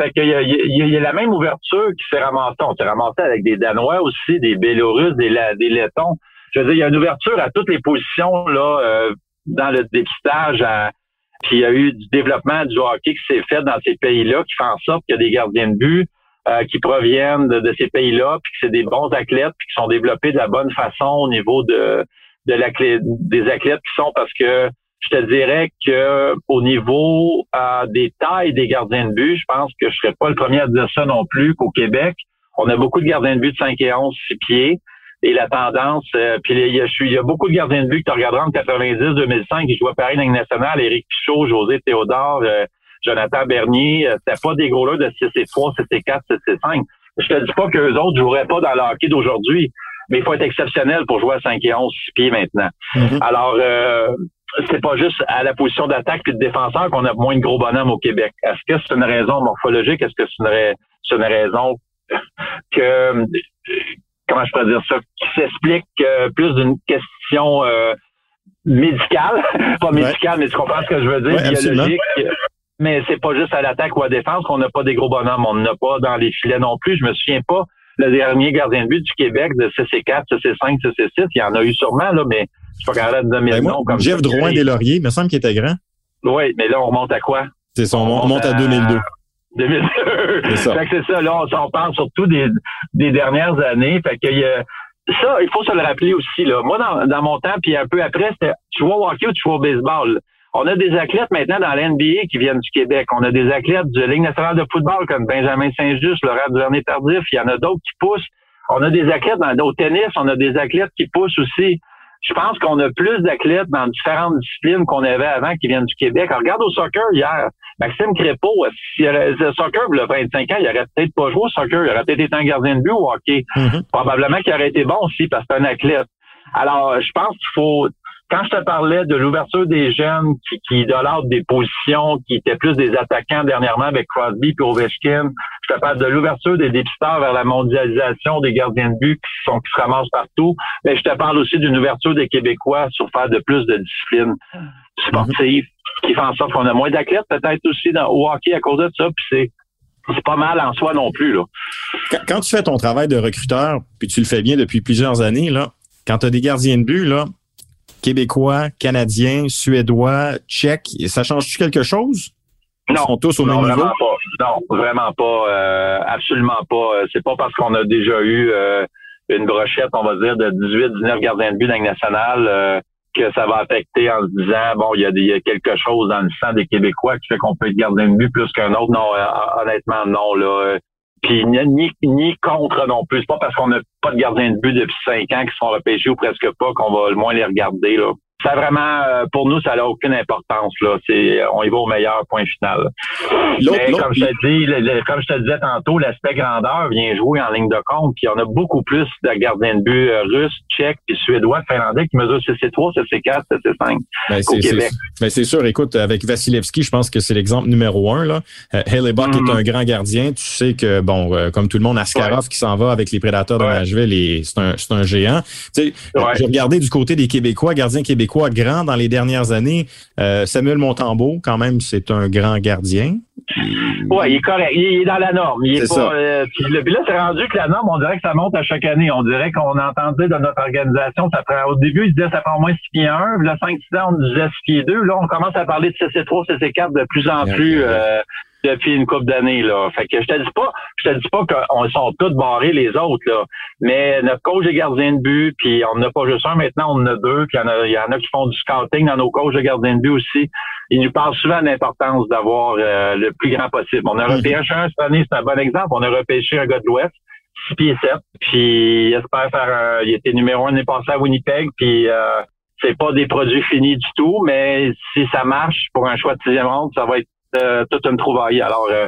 Fait qu'il y il y, a, la même ouverture qui s'est ramassée. On s'est ramassé avec des Danois aussi, des Bélorusses, des, des Lettons. Je veux dire, il y a une ouverture à toutes les positions là euh, dans le dépistage. puis il y a eu du développement du hockey qui s'est fait dans ces pays-là, qui fait en sorte qu'il y a des gardiens de but euh, qui proviennent de, ces pays-là, puis que c'est des bons athlètes, puis qui sont développés de la bonne façon au niveau de, de la, des athlètes qui sont parce que je te dirais que au niveau euh, des tailles des gardiens de but, je pense que je serais pas le premier à dire ça non plus qu'au Québec, on a beaucoup de gardiens de but de 5 et 11, 6 pieds. Et la tendance, euh, puis il y, a, il y a beaucoup de gardiens de but que tu regarderas en 90-2005 qui jouaient à Paris dans nationale, Éric Pichot, José Théodore, euh, Jonathan Bernier. C'était pas des gros de 6 et 3, 7 et 4, 7 et 5. Je te dis pas qu'eux autres joueraient pas dans le hockey d'aujourd'hui, mais il faut être exceptionnel pour jouer à 5 et 11, 6 pieds maintenant. Mm-hmm. Alors, euh, c'est pas juste à la position d'attaque et de défenseur qu'on a moins de gros bonhommes au Québec. Est-ce que c'est une raison morphologique? Est-ce que c'est une, une, raison *laughs* que, comment je peux dire ça, qui s'explique euh, plus d'une question euh, médicale, *laughs* pas médicale, mais tu comprends ce que je veux dire, biologique. Mais c'est pas juste à l'attaque ou à la défense qu'on n'a pas des gros bonhommes. On n'a pas dans les filets non plus. Je me souviens pas le dernier gardien de but du Québec de CC4, CC5, CC6. Il y en a eu sûrement, là, mais je suis pas capable de donner ben nom. Comme Jeff Drouin des Lauriers, il me semble qu'il était grand. Oui, mais là, on remonte à quoi? C'est ça, on, monte à, 2002. 2002. *laughs* C'est ça. C'est ça, là, on, s'en parle surtout des, des dernières années. Fait que a, ça, il faut se le rappeler aussi. Là. Moi, dans, dans mon temps, puis un peu après, c'était tu vois au hockey ou tu vois au baseball? On a des athlètes maintenant dans l'NBA qui viennent du Québec. On a des athlètes de Ligue nationale de football comme Benjamin Saint-Just, Laurent Duvernay-Tardif. Il y en a d'autres qui poussent. On a des athlètes dans, au tennis. On a des athlètes qui poussent aussi je pense qu'on a plus d'athlètes dans différentes disciplines qu'on avait avant qui viennent du Québec. regarde au soccer hier. Maxime Crépeau, si le soccer, il a 25 ans, il aurait peut-être pas joué au soccer. Il aurait peut-être été un gardien de but au hockey. Mm-hmm. Probablement qu'il aurait été bon aussi parce que c'est un athlète. Alors, je pense qu'il faut quand je te parlais de l'ouverture des jeunes qui, qui idolâtrent des positions qui étaient plus des attaquants dernièrement avec Crosby et Ovechkin, je te parle de l'ouverture des dépisteurs vers la mondialisation des gardiens de but qui, sont, qui se ramassent partout, mais je te parle aussi d'une ouverture des Québécois sur faire de plus de disciplines sportives qui fait en sorte qu'on a moins d'athlètes peut-être aussi dans, au hockey à cause de ça, puis c'est c'est pas mal en soi non plus. Là. Quand, tu fais ton travail de recruteur, puis tu le fais bien depuis plusieurs années, là, quand tu as des gardiens de but, là, québécois, canadiens, suédois, tchèques. Ça change-tu quelque chose? Non. Ils sont tous au même niveau? Pas. Non, vraiment pas. Euh, absolument pas. Euh, c'est pas parce qu'on a déjà eu euh, une brochette, on va dire, de 18, 19 gardiens de but dans le national que ça va affecter en se disant, bon, il y, a il y a quelque chose dans le sang des Québécois qui fait qu'on peut être gardien de but plus qu'un autre. Non, honnêtement, non. Là, puis ni, ni contre non plus. Pas parce qu'on n'a pas de gardien de but depuis cinq ans qui sont repêchés ou presque pas qu'on va le moins les regarder. Là ça vraiment, euh, pour nous, ça n'a aucune importance. Là. C'est, on y va au meilleur point final. Mais comme je te dis, comme je te disais tantôt, l'aspect grandeur vient jouer en ligne de compte. Puis on a beaucoup plus de gardiens de but euh, russes, tchèques, puis suédois, finlandais qui mesurent CC3, CC4, CC5 ben, au Québec. Ben, c'est sûr. Écoute, avec Vasilevski, je pense que c'est l'exemple numéro un. Là. Euh, Haley Buck est mm-hmm. un grand gardien. Tu sais que, bon, euh, comme tout le monde, Askarov qui s'en va avec les Prédateurs de Nashville, c'est un, c'est un géant. Tu sais, j'ai regardé du côté des Québécois, gardiens québécois quoi grand dans les dernières années. Euh, Samuel Montembeau, quand même, c'est un grand gardien. Oui, il est correct. Il est dans la norme. Il est, pas, euh, puis là, c'est rendu que la norme, on dirait que ça monte à chaque année. On dirait qu'on entendait dans notre organisation, ça prend, au début, il disait ça prend au moins 6 pieds 1. Puis là, 5 6 ans, on disait 6 pieds 2. Là, on commence à parler de CC3, CC4 de plus en plus. Euh, depuis une couple d'années là. Fait que je te dis pas, je te dis pas qu'on sont tous barrés les autres là, mais notre coach est gardien de but, puis on n'a pas juste un maintenant, on en a deux, puis il y en a, il y en a qui font du scouting dans nos coachs de gardien de but aussi. Ils nous parlent souvent de l'importance d'avoir euh, le plus grand possible. On a repêché un cette année, c'est un bon exemple. On a repêché un gars de l'Ouest, 6 pieds 7, puis il espère faire un, il était numéro un l'année passée à Winnipeg, puis euh, c'est pas des produits finis du tout, mais si ça marche pour un choix de sixième ronde, ça va être euh, toute une trouvaille. Alors, euh,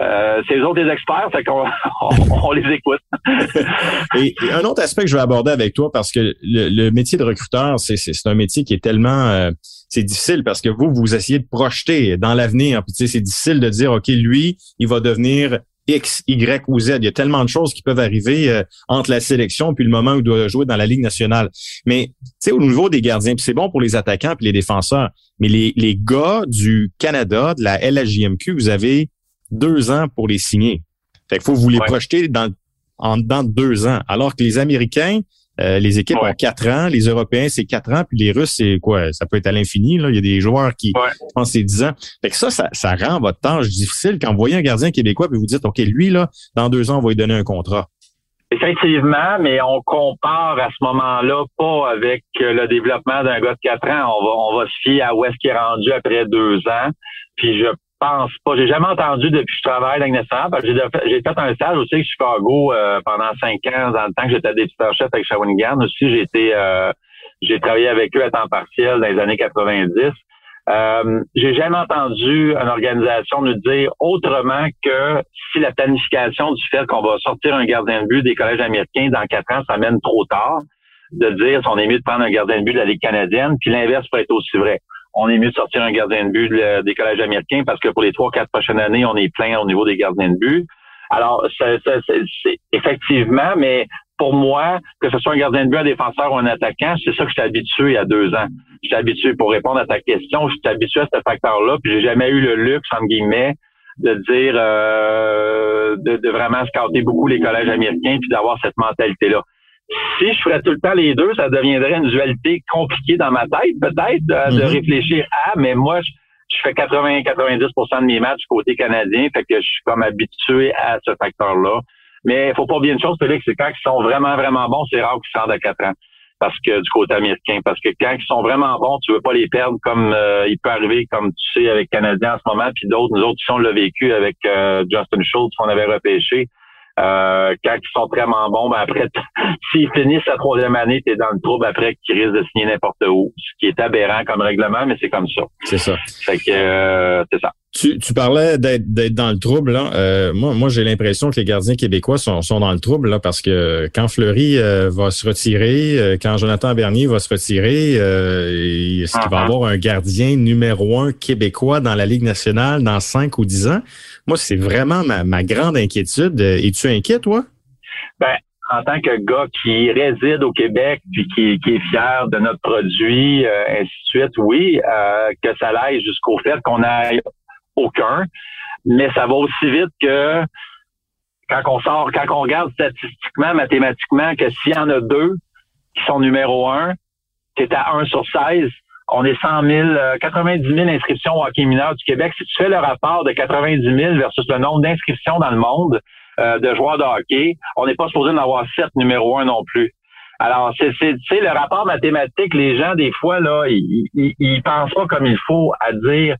euh, c'est les autres des experts, fait qu'on *laughs* on, les écoute. *laughs* et, un autre aspect que je veux aborder avec toi, parce que le, métier de recruteur, c'est, un métier qui est tellement c'est difficile parce que vous, vous essayez de projeter dans l'avenir. Puis c'est difficile de dire, OK, lui, il va devenir X, Y ou Z. Il y a tellement de choses qui peuvent arriver euh, entre la sélection puis le moment où il doit jouer dans la Ligue nationale. Mais tu sais, au niveau des gardiens, c'est bon pour les attaquants puis les défenseurs, mais les, les gars du Canada, de la LHJMQ, vous avez deux ans pour les signer. Fait qu'il faut vous les projeter dans, en dedans de deux ans. Alors que les Américains, euh, les équipes ont quatre ans, les Européens, c'est quatre ans, puis les Russes, c'est quoi? Ça peut être à l'infini. Là. Il y a des joueurs qui pensent c'est dix ans. Fait que ça, ça, ça, rend votre tâche difficile quand vous voyez un gardien québécois puis vous dites OK, lui, là, dans deux ans, on va lui donner un contrat. Effectivement, mais on compare à ce moment-là pas avec le développement d'un gars de quatre ans. On va, on va se fier à où est-ce qu'il est rendu après deux ans. Puis je pense pas. J'ai jamais entendu depuis que je travaille dans le J'ai fait un stage aussi avec Chicago euh, pendant cinq ans, dans le temps que j'étais député-chef avec Shawinigan. Aussi, j'ai été euh, j'ai travaillé avec eux à temps partiel dans les années 90. Euh, j'ai jamais entendu une organisation nous dire autrement que si la planification du fait qu'on va sortir un gardien de but des collèges américains dans quatre ans, ça mène trop tard, de dire si on est mieux de prendre un gardien de but de la Ligue canadienne, puis l'inverse peut être aussi vrai on est mieux de sortir un gardien de but des collèges américains parce que pour les trois, quatre prochaines années, on est plein au niveau des gardiens de but. Alors, c'est effectivement, mais pour moi, que ce soit un gardien de but, un défenseur ou un attaquant, c'est ça que je suis habitué il y a deux ans. Je suis habitué pour répondre à ta question, je suis habitué à ce facteur-là, puis j'ai jamais eu le luxe, entre guillemets, de dire euh, de, de, vraiment scouter beaucoup les collèges américains puis d'avoir cette mentalité-là si je ferais tout le temps les deux, ça deviendrait une dualité compliquée dans ma tête, peut-être, de, mhm. réfléchir à, mais moi, je, fais 80-90% de mes matchs côté canadien, fait que je suis comme habitué à ce facteur-là. Mais il faut pas oublier une chose, Félix, c'est quand ils sont vraiment, vraiment bons, c'est rare qu'ils sortent à 4 ans. Parce que du côté américain. Parce que quand ils sont vraiment bons, tu veux pas les perdre comme euh, il peut arriver, comme tu sais, avec Canadien en ce moment, puis d'autres, nous autres, si on l'a vécu avec euh, Justin Schultz, qu'on avait repêché. Euh, quand ils sont vraiment bons, ben après, *laughs* s'ils finissent la troisième année, tu es dans le trouble après qu'ils risquent de signer n'importe où, ce qui est aberrant comme règlement, mais c'est comme ça. C'est ça. Fait que euh, c'est ça. Tu, tu parlais d'être dans le trouble. Là. Euh, moi, moi j'ai l'impression que les gardiens québécois sont, sont dans le trouble là, parce que quand Fleury va se retirer, quand Jonathan Bernier va se retirer, est-ce qu'il va y uh-huh. avoir un gardien numéro un québécois dans la Ligue nationale dans cinq ou dix ans? Moi, c'est vraiment ma, grande inquiétude. Euh, es-tu inquiet, toi? Ben, en tant que gars qui réside au Québec puis qui, est fier de notre produit, euh, ainsi de suite, oui, euh, que ça aille jusqu'au fait qu'on n'aille aucun. Mais ça va aussi vite que quand on sort, quand on regarde statistiquement, mathématiquement, que s'il y en a deux qui sont numéro un, c'est à 1 sur 16, on est 100 000, 90 000 inscriptions au hockey mineur du Québec. Si tu fais le rapport de 90 000 versus le nombre d'inscriptions dans le monde euh, de joueurs de hockey, on n'est pas supposé en avoir 7 numéro 1 non plus. Alors, c'est, c'est, le rapport mathématique, les gens, des fois, là, ils, ils, pensent pas comme il faut à dire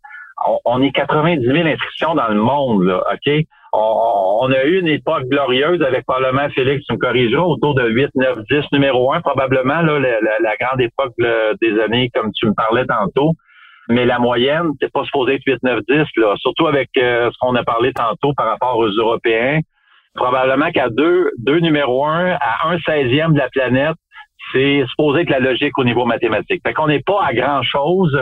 on, est 90 000 inscriptions dans le monde, OK? on, a eu une époque glorieuse avec Parlement Félix, tu me corrigeras, autour de 8, 9, 10, numéro 1, probablement là, la, grande époque des années, comme tu me parlais tantôt. Mais la moyenne, c'est pas supposé être 8, 9, 10, là. Surtout avec euh, ce qu'on a parlé tantôt par rapport aux Européens. Probablement qu'à deux, deux numéro 1, à un seizième de la planète, c'est supposé être la logique au niveau mathématique. Fait qu'on n'est pas à grand chose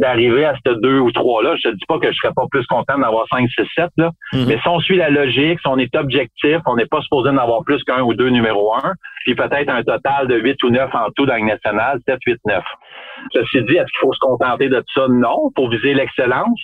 d'arriver à ces deux ou trois-là. Je te dis pas que je serais pas plus content d'avoir cinq, six, sept, là. Mhm. Mais si on suit la logique, si on est objectif, on n'est pas supposé d'en avoir plus qu'un ou deux numéro un, puis peut-être un total de huit ou neuf en tout dans le national, sept, huit, neuf. Ceci dit, est-ce qu'il faut se contenter de ça? Non, pour viser l'excellence.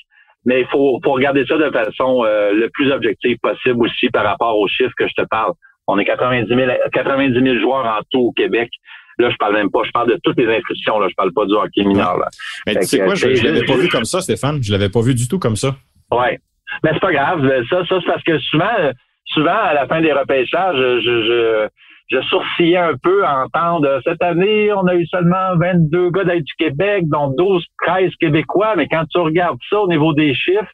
Mais il faut, faut regarder ça de façon euh, le plus objective possible aussi par rapport aux chiffres que je te parle. On est 90 000, 90 000 joueurs en tout au Québec. Là, je parle même pas, je parle de toutes les inscriptions, là. Je parle pas du hockey mineur, là. Mais tu sais quoi, je, je l'avais pas vu comme ça, Stéphane. Je l'avais pas vu du tout comme ça. Ouais. Mais c'est pas grave. Ça, ça, c'est parce que souvent, souvent, à la fin des repêchages, je, je, je sourcillais un peu à entendre cette année, on a eu seulement 22 gars du Québec, dont 12, 13 Québécois, mais quand tu regardes ça au niveau des chiffres,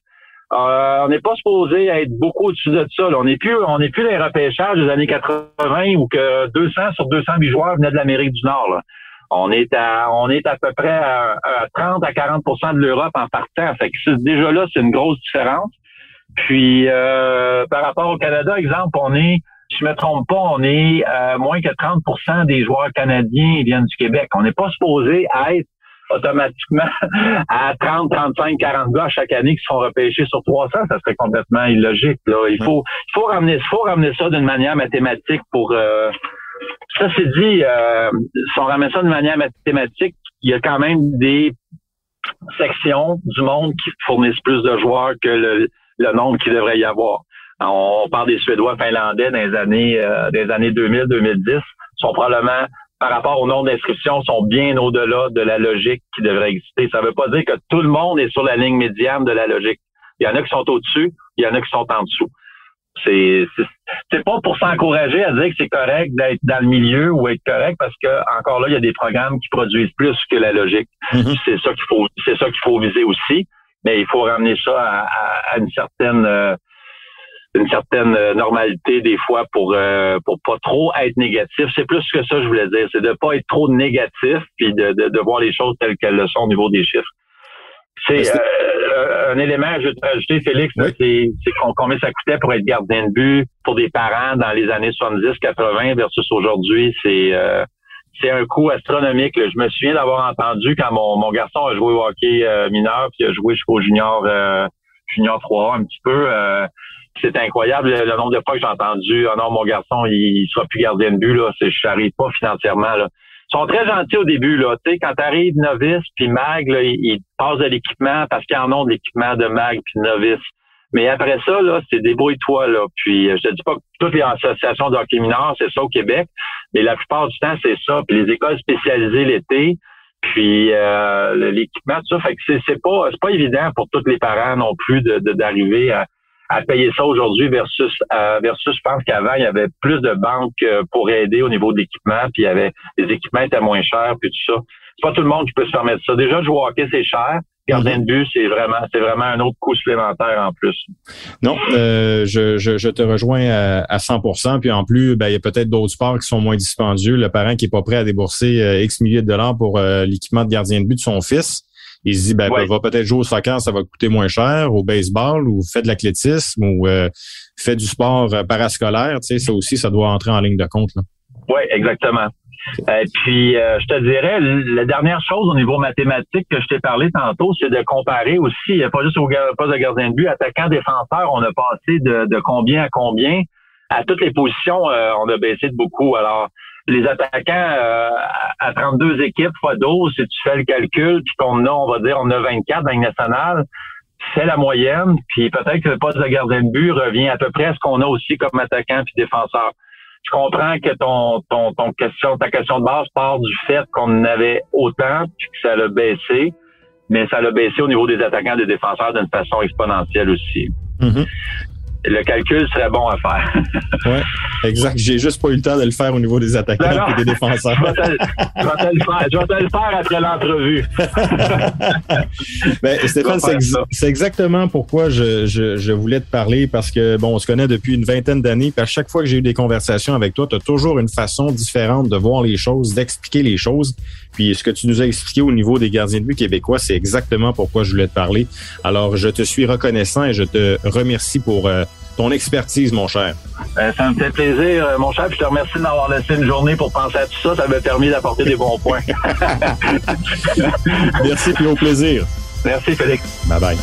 euh, on n'est pas supposé être beaucoup au-dessus de ça. On n'est plus, on n'est plus les repêchages des années 80 où que 200 sur 208 joueurs venaient de l'Amérique du Nord. On est à, on est à peu près à, 30 à 40% de l'Europe en partant. Fait que déjà là, c'est une grosse différence. Puis euh, par rapport au Canada, exemple, on est, si je me trompe pas, on est à moins que 30% des joueurs canadiens viennent du Québec. On n'est pas supposé être automatiquement à 30, 35, 40 gars chaque année qui sont repêchés sur 300, ça serait complètement illogique. Là. Il faut, il faut ramener, faut ramener ça d'une manière mathématique pour. Euh, ça c'est dit, euh, si on ramène ça d'une manière mathématique, il y a quand même des sections du monde qui fournissent plus de joueurs que le, le nombre qu'il devrait y avoir. On parle des Suédois finlandais dans les années euh, des années 2000-2010 sont probablement par rapport au nombre d'inscriptions sont bien au-delà de la logique qui devrait exister. Ça ne veut pas dire que tout le monde est sur la ligne médiane de la logique. Il y en a qui sont au-dessus, il y en a qui sont en dessous. C'est c'est pas pour s'encourager à dire que c'est correct d'être dans le milieu ou être correct parce que encore là il y a des programmes qui produisent plus que la logique. Mm-hmm. C'est ça qu'il faut c'est ça qu'il faut viser aussi, mais il faut ramener ça à, une certaine euh, une certaine euh, normalité des fois pour euh, pour pas trop être négatif. C'est plus que ça je voulais dire, c'est de pas être trop négatif puis de, de, de voir les choses telles qu'elles le sont au niveau des chiffres. C'est euh, un élément, je vais te rajouter, Félix, c'est combien ça coûtait pour être gardien de but pour des parents dans les années 70-80 versus aujourd'hui. C'est c'est un coût astronomique. Je me souviens d'avoir entendu quand mon, mon garçon a joué au hockey mineur, puis a joué jusqu'au junior junior 3 un petit peu c'est incroyable le, nombre de fois que j'ai entendu oh non mon garçon il, sera plus gardien de but là. Je n'arrive pas financièrement là ils sont très gentils au début là. Tu sais quand t'arrives novice puis mag là, ils, passent de l'équipement parce qu'ils en ont de l'équipement de mag puis novice. Mais après ça là c'est débrouille-toi là. Puis je te dis pas que toutes les associations d'hockey mineur c'est ça au Québec mais la plupart du temps c'est ça. Puis les écoles spécialisées l'été puis euh, l'équipement tout ça. Fait que c'est pas c'est pas évident pour tous les parents non plus de d'arriver à à payer ça aujourd'hui versus euh, versus je pense qu'avant il y avait plus de banques euh, pour aider au niveau d'équipement puis il y avait les équipements étaient moins chers puis tout ça c'est pas tout le monde qui peut se permettre ça déjà jouer au hockey c'est cher Gardien de but, c'est vraiment, c'est vraiment un autre coût supplémentaire en plus. Non, euh, je, je, te rejoins à, 100%. Puis en plus, ben, il y a peut-être d'autres sports qui sont moins dispendieux. Le parent qui est pas prêt à débourser X milliers de dollars pour l'équipement de gardien de but de son fils, il se dit, ben, va peut-être jouer au soccer, ça va coûter moins cher, au baseball, ou fait de l'athlétisme, ou euh, fait du sport euh, parascolaire. Tu sais, ça aussi, ça doit entrer en ligne de compte. Oui, exactement. Et euh, puis, je te dirais, la dernière chose au niveau mathématique que je t'ai parlé tantôt, c'est de comparer aussi, a pas juste au poste de gardien de but, attaquant, défenseur, on a passé de, de combien à combien. À toutes les positions, on a baissé de beaucoup. Alors, les attaquants euh, à 32 équipes fois 12, si tu fais le calcul, puis qu'on a, on va dire, on a 24 dans la nationale, c'est la moyenne, puis peut-être que le poste de gardien de but revient à peu près à ce qu'on a aussi comme attaquant puis défenseur. Je comprends que ton, ton, ton question, ta question de base part du fait qu'on en avait autant, puis que ça l'a baissé, mais ça l'a baissé au niveau des attaquants et des défenseurs d'une façon exponentielle aussi. Mm-hmm le calcul serait bon à faire. *laughs* oui, exact. J'ai juste pas eu le temps de le faire au niveau des attaquants et des défenseurs. je, vais te, le faire, après l'entrevue. *laughs* ben, Stéphane, c'est exactement pourquoi je, je, je, voulais te parler parce que, bon, on se connaît depuis une vingtaine d'années. À chaque fois que j'ai eu des conversations avec toi, tu as toujours une façon différente de voir les choses, d'expliquer les choses. Puis ce que tu nous as expliqué au niveau des gardiens de but québécois, c'est exactement pourquoi je voulais te parler. Alors, je te suis reconnaissant et je te remercie pour euh, ton expertise, mon cher. Ben, ça me fait plaisir, euh, mon cher. je te remercie d'avoir laissé une journée pour penser à tout ça. Ça m'a permis d'apporter des bons points. *laughs* Merci, puis au plaisir. Merci, Félix. Bye bye.